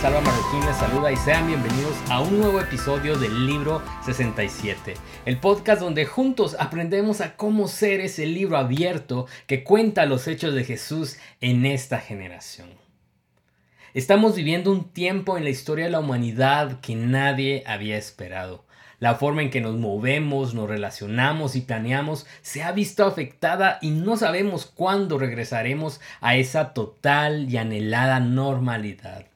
Salva Marroquín les saluda y sean bienvenidos a un nuevo episodio del libro 67, el podcast donde juntos aprendemos a cómo ser ese libro abierto que cuenta los hechos de Jesús en esta generación. Estamos viviendo un tiempo en la historia de la humanidad que nadie había esperado. La forma en que nos movemos, nos relacionamos y planeamos se ha visto afectada y no sabemos cuándo regresaremos a esa total y anhelada normalidad.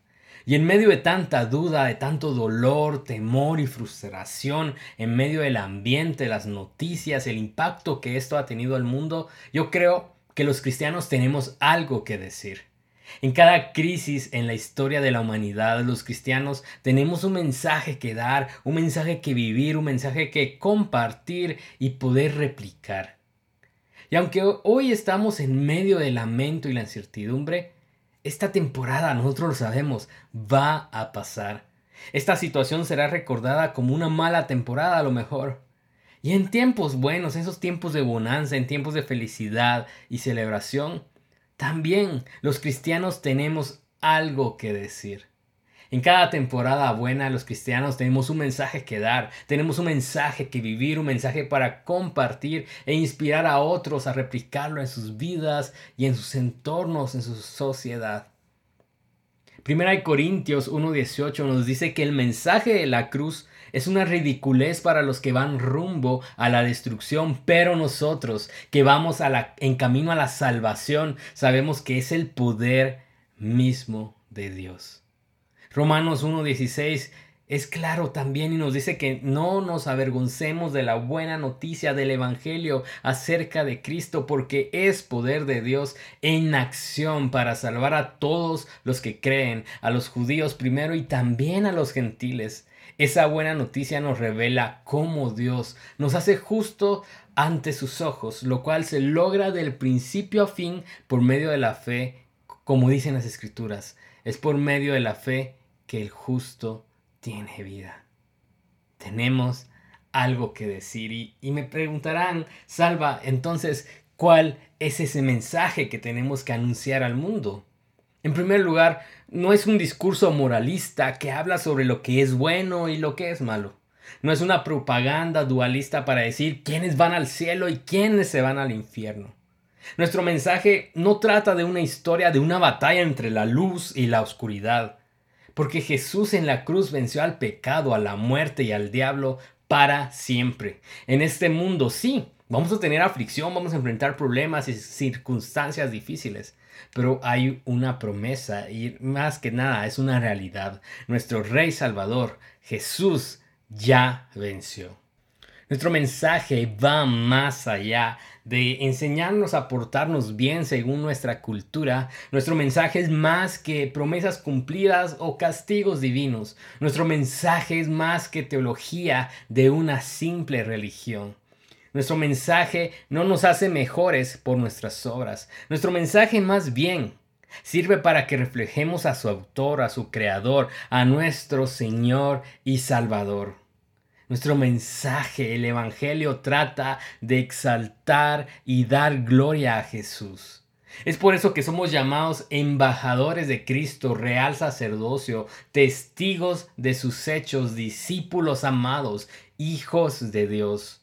Y en medio de tanta duda, de tanto dolor, temor y frustración, en medio del ambiente, las noticias, el impacto que esto ha tenido al mundo, yo creo que los cristianos tenemos algo que decir. En cada crisis en la historia de la humanidad, los cristianos tenemos un mensaje que dar, un mensaje que vivir, un mensaje que compartir y poder replicar. Y aunque hoy estamos en medio del lamento y la incertidumbre, esta temporada, nosotros lo sabemos, va a pasar. Esta situación será recordada como una mala temporada a lo mejor. Y en tiempos buenos, esos tiempos de bonanza, en tiempos de felicidad y celebración, también los cristianos tenemos algo que decir. En cada temporada buena los cristianos tenemos un mensaje que dar, tenemos un mensaje que vivir, un mensaje para compartir e inspirar a otros a replicarlo en sus vidas y en sus entornos, en su sociedad. Primera de Corintios 1.18 nos dice que el mensaje de la cruz es una ridiculez para los que van rumbo a la destrucción, pero nosotros que vamos en camino a la salvación sabemos que es el poder mismo de Dios. Romanos 1.16 es claro también y nos dice que no nos avergoncemos de la buena noticia del Evangelio acerca de Cristo porque es poder de Dios en acción para salvar a todos los que creen, a los judíos primero y también a los gentiles. Esa buena noticia nos revela cómo Dios nos hace justo ante sus ojos, lo cual se logra del principio a fin por medio de la fe, como dicen las escrituras. Es por medio de la fe que el justo tiene vida. Tenemos algo que decir y, y me preguntarán, Salva, entonces, ¿cuál es ese mensaje que tenemos que anunciar al mundo? En primer lugar, no es un discurso moralista que habla sobre lo que es bueno y lo que es malo. No es una propaganda dualista para decir quiénes van al cielo y quiénes se van al infierno. Nuestro mensaje no trata de una historia de una batalla entre la luz y la oscuridad, porque Jesús en la cruz venció al pecado, a la muerte y al diablo para siempre. En este mundo sí, vamos a tener aflicción, vamos a enfrentar problemas y circunstancias difíciles, pero hay una promesa y más que nada es una realidad. Nuestro Rey Salvador, Jesús, ya venció. Nuestro mensaje va más allá de enseñarnos a portarnos bien según nuestra cultura. Nuestro mensaje es más que promesas cumplidas o castigos divinos. Nuestro mensaje es más que teología de una simple religión. Nuestro mensaje no nos hace mejores por nuestras obras. Nuestro mensaje más bien sirve para que reflejemos a su autor, a su creador, a nuestro Señor y Salvador. Nuestro mensaje, el Evangelio, trata de exaltar y dar gloria a Jesús. Es por eso que somos llamados embajadores de Cristo, real sacerdocio, testigos de sus hechos, discípulos amados, hijos de Dios.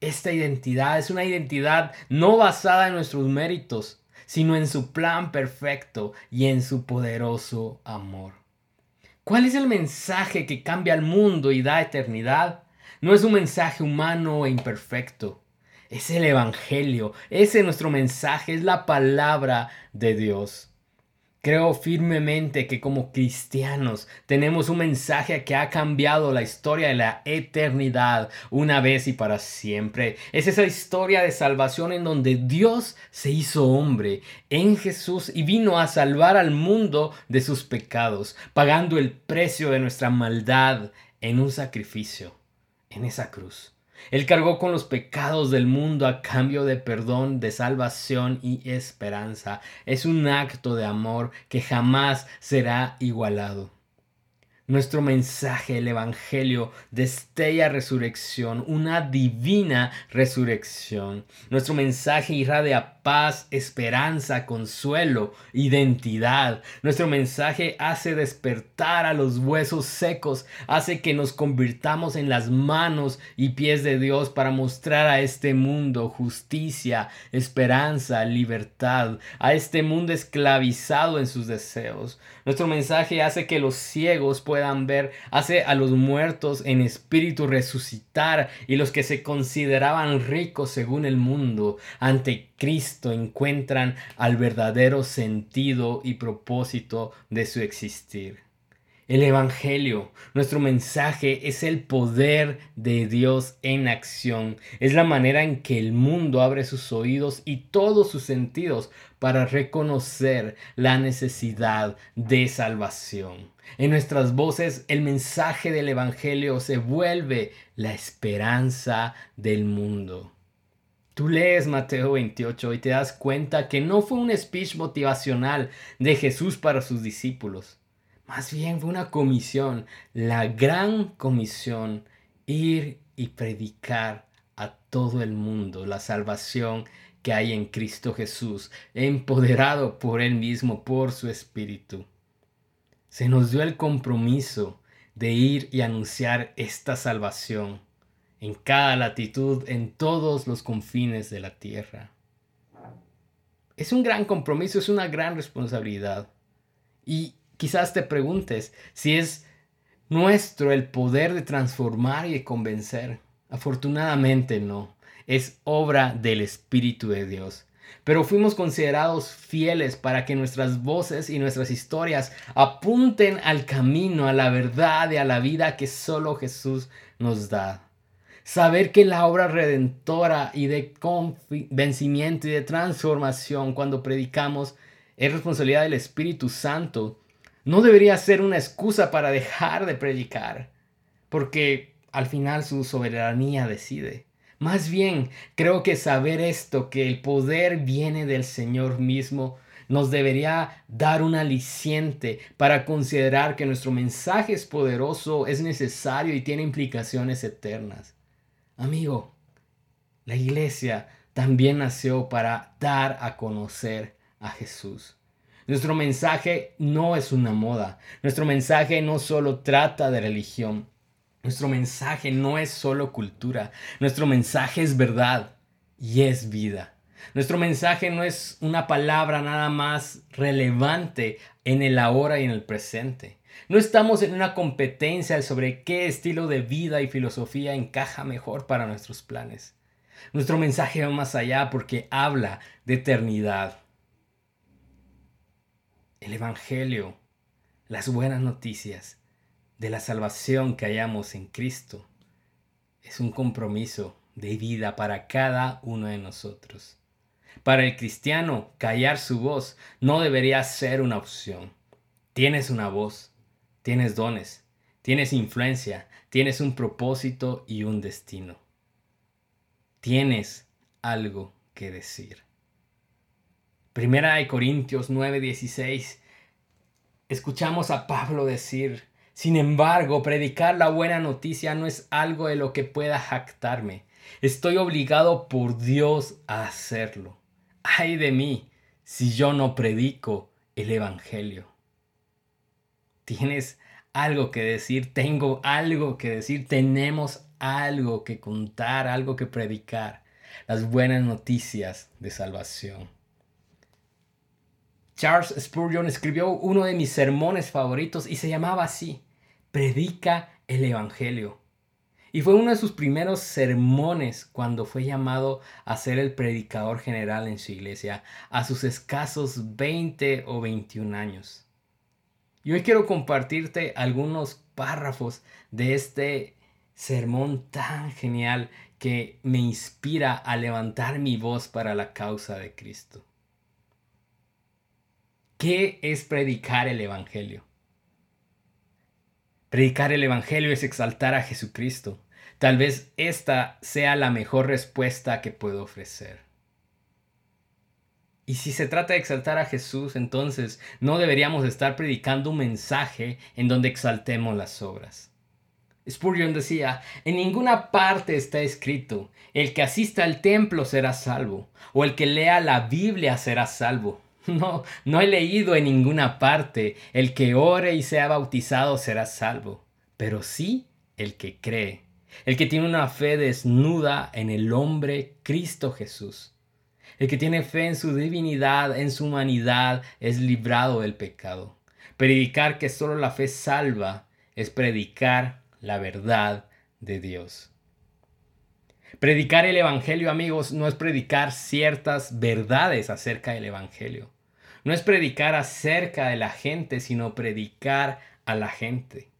Esta identidad es una identidad no basada en nuestros méritos, sino en su plan perfecto y en su poderoso amor. ¿Cuál es el mensaje que cambia al mundo y da eternidad? No es un mensaje humano e imperfecto. Es el Evangelio. Ese es nuestro mensaje, es la palabra de Dios. Creo firmemente que como cristianos tenemos un mensaje que ha cambiado la historia de la eternidad una vez y para siempre. Es esa historia de salvación en donde Dios se hizo hombre en Jesús y vino a salvar al mundo de sus pecados, pagando el precio de nuestra maldad en un sacrificio, en esa cruz. Él cargó con los pecados del mundo a cambio de perdón, de salvación y esperanza. Es un acto de amor que jamás será igualado. Nuestro mensaje, el Evangelio, destella resurrección, una divina resurrección. Nuestro mensaje irradia paz, esperanza, consuelo, identidad. Nuestro mensaje hace despertar a los huesos secos, hace que nos convirtamos en las manos y pies de Dios para mostrar a este mundo justicia, esperanza, libertad, a este mundo esclavizado en sus deseos. Nuestro mensaje hace que los ciegos puedan ver, hace a los muertos en espíritu resucitar y los que se consideraban ricos según el mundo ante Cristo encuentran al verdadero sentido y propósito de su existir. El Evangelio, nuestro mensaje, es el poder de Dios en acción. Es la manera en que el mundo abre sus oídos y todos sus sentidos para reconocer la necesidad de salvación. En nuestras voces, el mensaje del Evangelio se vuelve la esperanza del mundo. Tú lees Mateo 28 y te das cuenta que no fue un speech motivacional de Jesús para sus discípulos más bien fue una comisión, la gran comisión, ir y predicar a todo el mundo la salvación que hay en Cristo Jesús, empoderado por Él mismo, por su Espíritu. Se nos dio el compromiso de ir y anunciar esta salvación en cada latitud, en todos los confines de la tierra. Es un gran compromiso, es una gran responsabilidad. Y Quizás te preguntes si es nuestro el poder de transformar y de convencer. Afortunadamente no, es obra del Espíritu de Dios. Pero fuimos considerados fieles para que nuestras voces y nuestras historias apunten al camino, a la verdad y a la vida que solo Jesús nos da. Saber que la obra redentora y de convencimiento y de transformación cuando predicamos es responsabilidad del Espíritu Santo no debería ser una excusa para dejar de predicar, porque al final su soberanía decide. Más bien, creo que saber esto, que el poder viene del Señor mismo, nos debería dar un aliciente para considerar que nuestro mensaje es poderoso, es necesario y tiene implicaciones eternas. Amigo, la iglesia también nació para dar a conocer a Jesús. Nuestro mensaje no es una moda. Nuestro mensaje no solo trata de religión. Nuestro mensaje no es solo cultura. Nuestro mensaje es verdad y es vida. Nuestro mensaje no es una palabra nada más relevante en el ahora y en el presente. No estamos en una competencia sobre qué estilo de vida y filosofía encaja mejor para nuestros planes. Nuestro mensaje va más allá porque habla de eternidad el Evangelio, las buenas noticias de la salvación que hallamos en Cristo, es un compromiso de vida para cada uno de nosotros. Para el cristiano, callar su voz no debería ser una opción. Tienes una voz, tienes dones, tienes influencia, tienes un propósito y un destino. Tienes algo que decir. Primera de Corintios 9:16. Escuchamos a Pablo decir, sin embargo, predicar la buena noticia no es algo de lo que pueda jactarme. Estoy obligado por Dios a hacerlo. Ay de mí si yo no predico el Evangelio. Tienes algo que decir, tengo algo que decir, tenemos algo que contar, algo que predicar. Las buenas noticias de salvación. Charles Spurgeon escribió uno de mis sermones favoritos y se llamaba así, Predica el Evangelio. Y fue uno de sus primeros sermones cuando fue llamado a ser el predicador general en su iglesia a sus escasos 20 o 21 años. Y hoy quiero compartirte algunos párrafos de este sermón tan genial que me inspira a levantar mi voz para la causa de Cristo. ¿Qué es predicar el Evangelio? Predicar el Evangelio es exaltar a Jesucristo. Tal vez esta sea la mejor respuesta que puedo ofrecer. Y si se trata de exaltar a Jesús, entonces no deberíamos estar predicando un mensaje en donde exaltemos las obras. Spurgeon decía, en ninguna parte está escrito, el que asista al templo será salvo, o el que lea la Biblia será salvo. No, no he leído en ninguna parte, el que ore y sea bautizado será salvo, pero sí el que cree, el que tiene una fe desnuda en el hombre Cristo Jesús. El que tiene fe en su divinidad, en su humanidad, es librado del pecado. Predicar que solo la fe salva es predicar la verdad de Dios. Predicar el Evangelio, amigos, no es predicar ciertas verdades acerca del Evangelio. No es predicar acerca de la gente, sino predicar a la gente.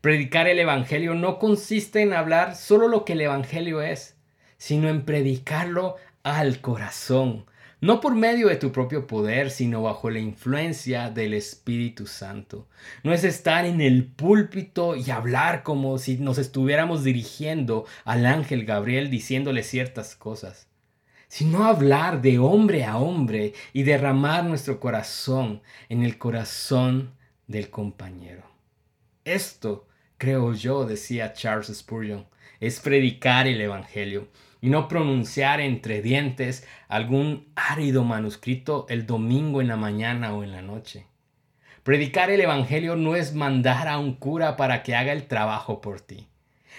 Predicar el Evangelio no consiste en hablar solo lo que el Evangelio es, sino en predicarlo al corazón, no por medio de tu propio poder, sino bajo la influencia del Espíritu Santo. No es estar en el púlpito y hablar como si nos estuviéramos dirigiendo al ángel Gabriel diciéndole ciertas cosas, sino hablar de hombre a hombre y derramar nuestro corazón en el corazón del compañero. Esto, creo yo, decía Charles Spurgeon, es predicar el Evangelio y no pronunciar entre dientes algún árido manuscrito el domingo en la mañana o en la noche. Predicar el Evangelio no es mandar a un cura para que haga el trabajo por ti.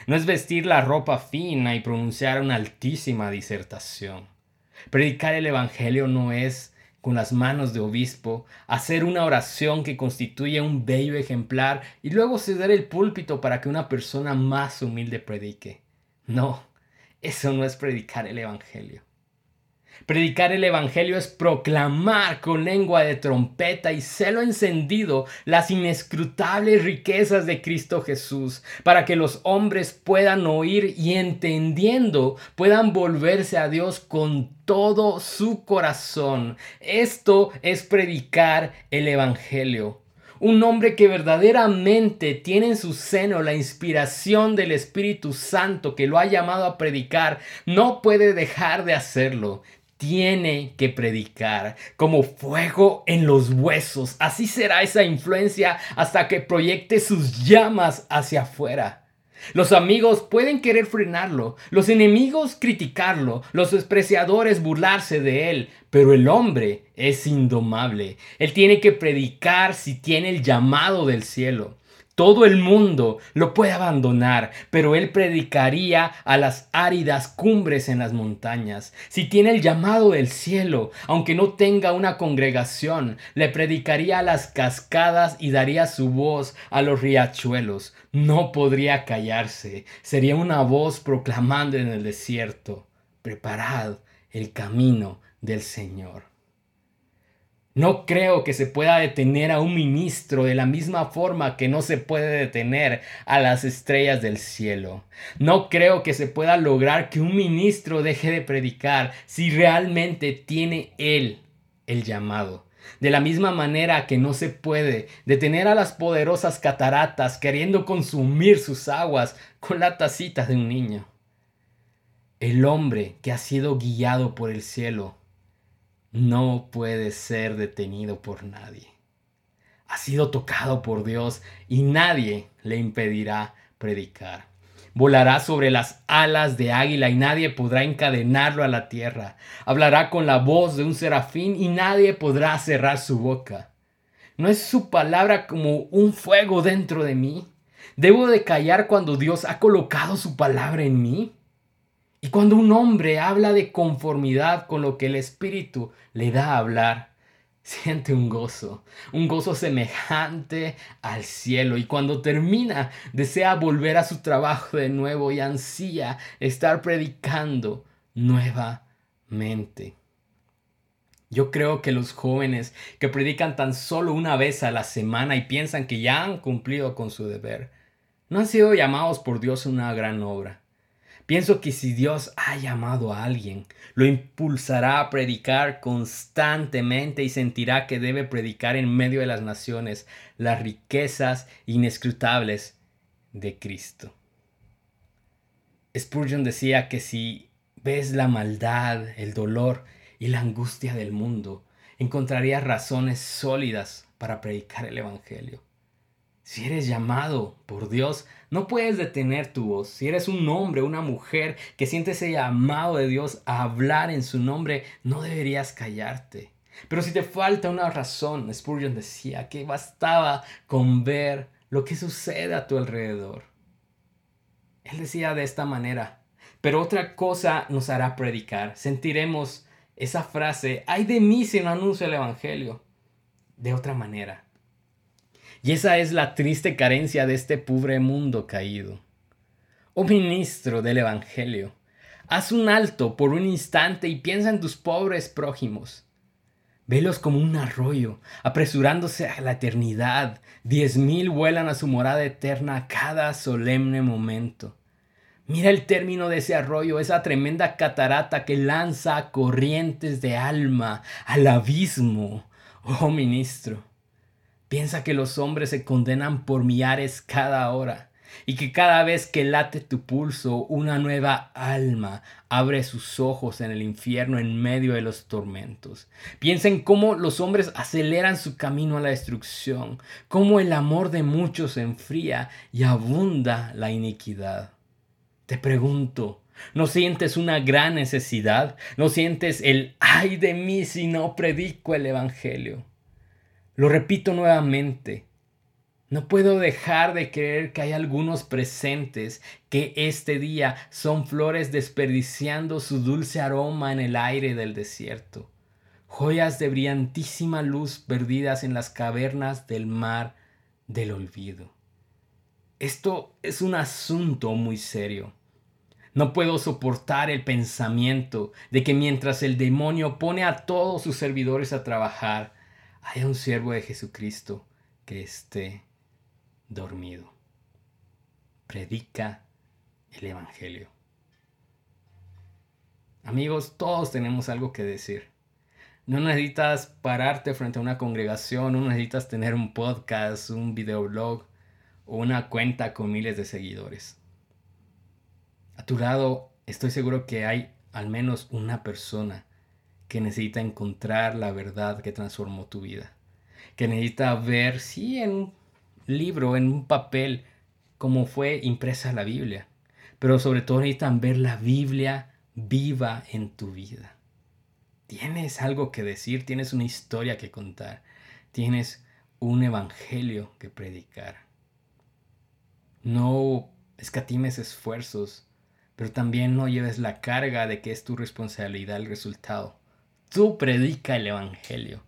No es vestir la ropa fina y pronunciar una altísima disertación. Predicar el Evangelio no es, con las manos de obispo, hacer una oración que constituye un bello ejemplar y luego ceder el púlpito para que una persona más humilde predique. No, eso no es predicar el Evangelio. Predicar el Evangelio es proclamar con lengua de trompeta y celo encendido las inescrutables riquezas de Cristo Jesús, para que los hombres puedan oír y entendiendo puedan volverse a Dios con todo su corazón. Esto es predicar el Evangelio un hombre que verdaderamente tiene en su seno la inspiración del Espíritu Santo que lo ha llamado a predicar, no puede dejar de hacerlo. Tiene que predicar como fuego en los huesos. Así será esa influencia hasta que proyecte sus llamas hacia afuera. Los amigos pueden querer frenarlo, los enemigos criticarlo, los despreciadores burlarse de él, pero el hombre es indomable. Él tiene que predicar si tiene el llamado del cielo. Todo el mundo lo puede abandonar, pero él predicaría a las áridas cumbres en las montañas. Si tiene el llamado del cielo, aunque no tenga una congregación, le predicaría a las cascadas y daría su voz a los riachuelos. No podría callarse, sería una voz proclamando en el desierto, preparad el camino del Señor. No creo que se pueda detener a un ministro de la misma forma que no se puede detener a las estrellas del cielo. No creo que se pueda lograr que un ministro deje de predicar si realmente tiene él el llamado. De la misma manera que no se puede detener a las poderosas cataratas queriendo consumir sus aguas con la tacita de un niño. El hombre que ha sido guiado por el cielo no puede ser detenido por nadie. Ha sido tocado por Dios y nadie le impedirá predicar. Volará sobre las alas de águila y nadie podrá encadenarlo a la tierra. Hablará con la voz de un serafín y nadie podrá cerrar su boca. ¿No es su palabra como un fuego dentro de mí? ¿Debo de callar cuando Dios ha colocado su palabra en mí? Y cuando un hombre habla de conformidad con lo que el Espíritu le da a hablar, siente un gozo, un gozo semejante al cielo. Y cuando termina, desea volver a su trabajo de nuevo y ansía estar predicando nuevamente. Yo creo que los jóvenes que predican tan solo una vez a la semana y piensan que ya han cumplido con su deber, no han sido llamados por Dios a una gran obra. Pienso que si Dios ha llamado a alguien, lo impulsará a predicar constantemente y sentirá que debe predicar en medio de las naciones las riquezas inescrutables de Cristo. Spurgeon decía que si ves la maldad, el dolor y la angustia del mundo, encontrarías razones sólidas para predicar el Evangelio. Si eres llamado por Dios, no puedes detener tu voz. Si eres un hombre, una mujer que siente ese llamado de Dios a hablar en su nombre, no deberías callarte. Pero si te falta una razón, Spurgeon decía que bastaba con ver lo que sucede a tu alrededor. Él decía de esta manera, pero otra cosa nos hará predicar. Sentiremos esa frase, ay de mí si no anuncio el Evangelio, de otra manera. Y esa es la triste carencia de este pobre mundo caído. Oh ministro del Evangelio, haz un alto por un instante y piensa en tus pobres prójimos. Velos como un arroyo, apresurándose a la eternidad. Diez mil vuelan a su morada eterna cada solemne momento. Mira el término de ese arroyo, esa tremenda catarata que lanza corrientes de alma al abismo. Oh ministro, piensa que los hombres se condenan por millares cada hora y que cada vez que late tu pulso una nueva alma abre sus ojos en el infierno en medio de los tormentos. Piensa en cómo los hombres aceleran su camino a la destrucción, cómo el amor de muchos enfría y abunda la iniquidad. Te pregunto, ¿no sientes una gran necesidad? ¿No sientes el ay de mí si no predico el Evangelio? Lo repito nuevamente, no puedo dejar de creer que hay algunos presentes que este día son flores desperdiciando su dulce aroma en el aire del desierto, joyas de brillantísima luz perdidas en las cavernas del mar del olvido. Esto es un asunto muy serio. No puedo soportar el pensamiento de que mientras el demonio pone a todos sus servidores a trabajar, haya un siervo de Jesucristo que esté dormido. Predica el Evangelio. Amigos, todos tenemos algo que decir. No necesitas pararte frente a una congregación, no necesitas tener un podcast, un videoblog o una cuenta con miles de seguidores. A tu lado estoy seguro que hay al menos una persona que necesita encontrar la verdad que transformó tu vida. Que necesita ver, sí, en libro, en un papel, como fue impresa la Biblia. Pero sobre todo necesitan ver la Biblia viva en tu vida. Tienes algo que decir, tienes una historia que contar, tienes un evangelio que predicar. No escatimes esfuerzos, pero también no lleves la carga de que es tu responsabilidad el resultado. Tú predica el evangelio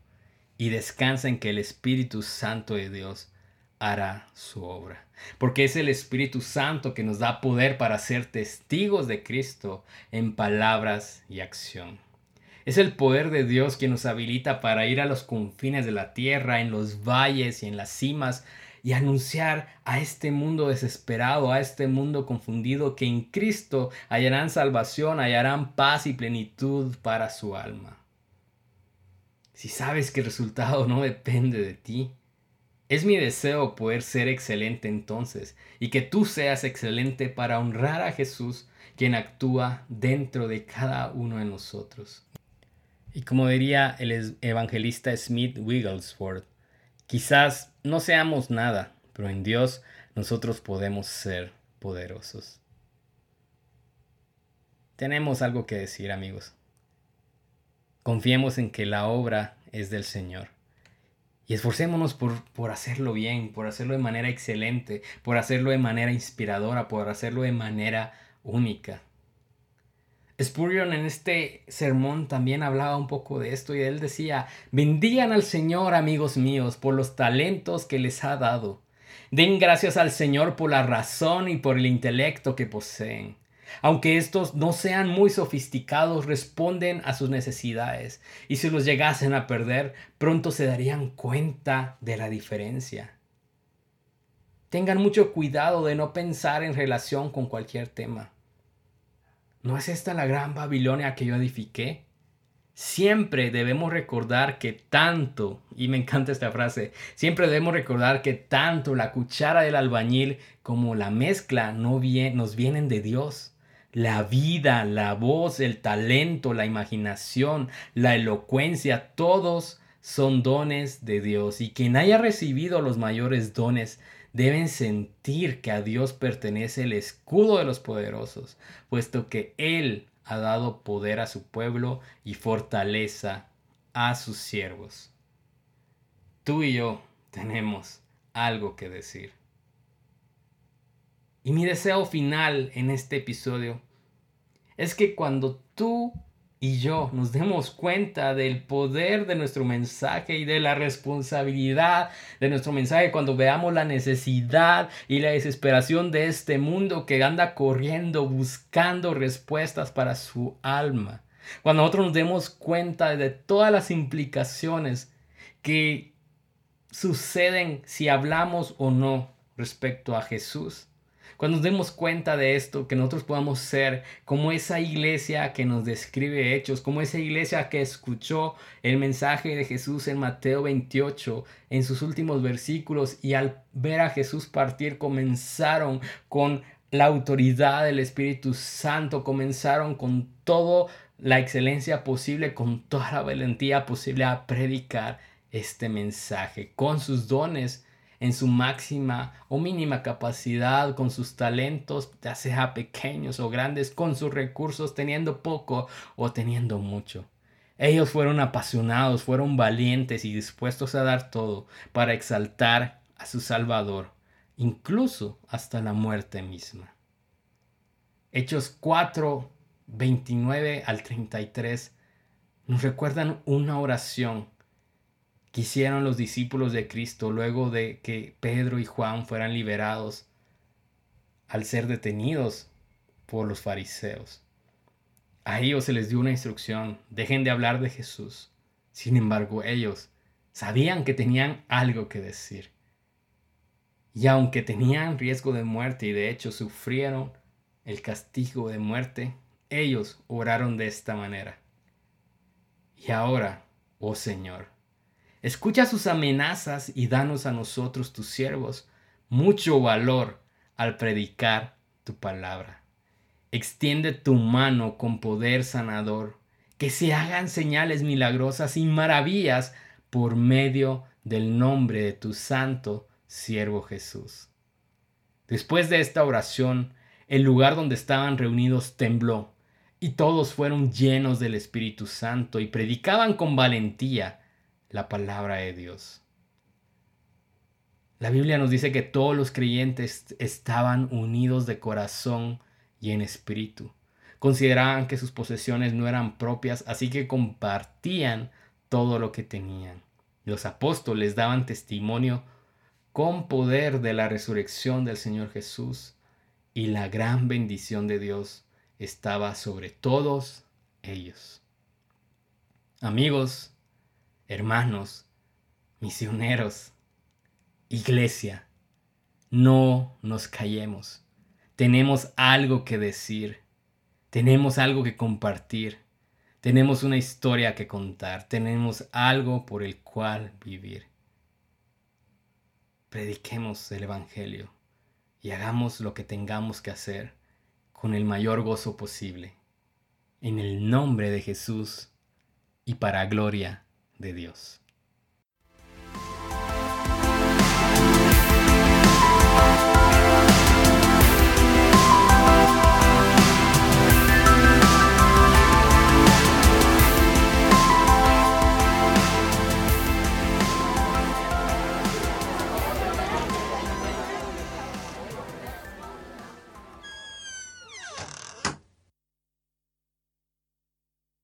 y descansa en que el Espíritu Santo de Dios hará su obra. Porque es el Espíritu Santo que nos da poder para ser testigos de Cristo en palabras y acción. Es el poder de Dios que nos habilita para ir a los confines de la tierra, en los valles y en las cimas, y anunciar a este mundo desesperado, a este mundo confundido, que en Cristo hallarán salvación, hallarán paz y plenitud para su alma. Si sabes que el resultado no depende de ti, es mi deseo poder ser excelente entonces y que tú seas excelente para honrar a Jesús, quien actúa dentro de cada uno de nosotros. Y como diría el evangelista Smith Wigglesworth, quizás no seamos nada, pero en Dios nosotros podemos ser poderosos. Tenemos algo que decir amigos. Confiemos en que la obra es del Señor y esforcémonos por, por, hacerlo bien, por hacerlo de manera excelente, por hacerlo de manera inspiradora, por hacerlo de manera única. Spurgeon en este sermón también hablaba un poco de esto y él decía, bendigan al Señor amigos míos por los talentos que les ha dado. Den gracias al Señor por la razón y por el intelecto que poseen. Aunque estos no sean muy sofisticados, responden a sus necesidades y si los llegasen a perder, pronto se darían cuenta de la diferencia. Tengan mucho cuidado de no pensar en relación con cualquier tema. ¿No es esta la gran Babilonia que yo edifiqué? Siempre debemos recordar que tanto, y me encanta esta frase, siempre debemos recordar que tanto la cuchara del albañil como la mezcla no nos vienen de Dios la vida, la voz, el talento, la imaginación, la elocuencia, todos son dones de Dios. Y quien haya recibido los mayores dones deben sentir que a Dios pertenece el escudo de los poderosos, puesto que Él ha dado poder a su pueblo y fortaleza a sus siervos. Tú y yo tenemos algo que decir. Y mi deseo final en este episodio es que cuando tú y yo nos demos cuenta del poder de nuestro mensaje y de la responsabilidad de nuestro mensaje cuando veamos la necesidad y la desesperación de este mundo que anda corriendo buscando respuestas para su alma. Cuando nosotros nos demos cuenta de todas las implicaciones que suceden si hablamos o no respecto a Jesús. Cuando nos demos cuenta de esto, que nosotros podamos ser como esa iglesia que nos describe hechos, como esa iglesia que escuchó el mensaje de Jesús en Mateo 28, en sus últimos versículos, y al ver a Jesús partir comenzaron con la autoridad del Espíritu Santo, comenzaron con toda la excelencia posible, con toda la valentía posible a predicar este mensaje, con sus dones en su máxima o mínima capacidad, con sus talentos, ya sea pequeños o grandes, con sus recursos, teniendo poco o teniendo mucho. Ellos fueron apasionados, fueron valientes y dispuestos a dar todo para exaltar a su Salvador, incluso hasta la muerte misma. Hechos 4, 29 al 33 nos recuerdan una oración que hicieron los discípulos de Cristo luego de que Pedro y Juan fueran liberados al ser detenidos por los fariseos. A ellos se les dio una instrucción, dejen de hablar de Jesús. Sin embargo, ellos sabían que tenían algo que decir. Y aunque tenían riesgo de muerte y de hecho sufrieron el castigo de muerte, ellos oraron de esta manera. Y ahora, oh Señor, Escucha sus amenazas y danos a nosotros, tus siervos, mucho valor al predicar tu palabra. Extiende tu mano con poder sanador, que se hagan señales milagrosas y maravillas por medio del nombre de tu santo siervo Jesús. Después de esta oración, el lugar donde estaban reunidos tembló, y todos fueron llenos del Espíritu Santo y predicaban con valentía la palabra de Dios. La Biblia nos dice que todos los creyentes estaban unidos de corazón y en espíritu. Consideraban que sus posesiones no eran propias, así que compartían todo lo que tenían. Los apóstoles daban testimonio con poder de la resurrección del Señor Jesús y la gran bendición de Dios estaba sobre todos ellos. Amigos, hermanos, misioneros, iglesia, no nos callemos. Tenemos algo que decir, tenemos algo que compartir, tenemos una historia que contar, tenemos algo por el cual vivir. Prediquemos el Evangelio y hagamos lo que tengamos que hacer con el mayor gozo posible. En el nombre de Jesús y para gloria de Dios.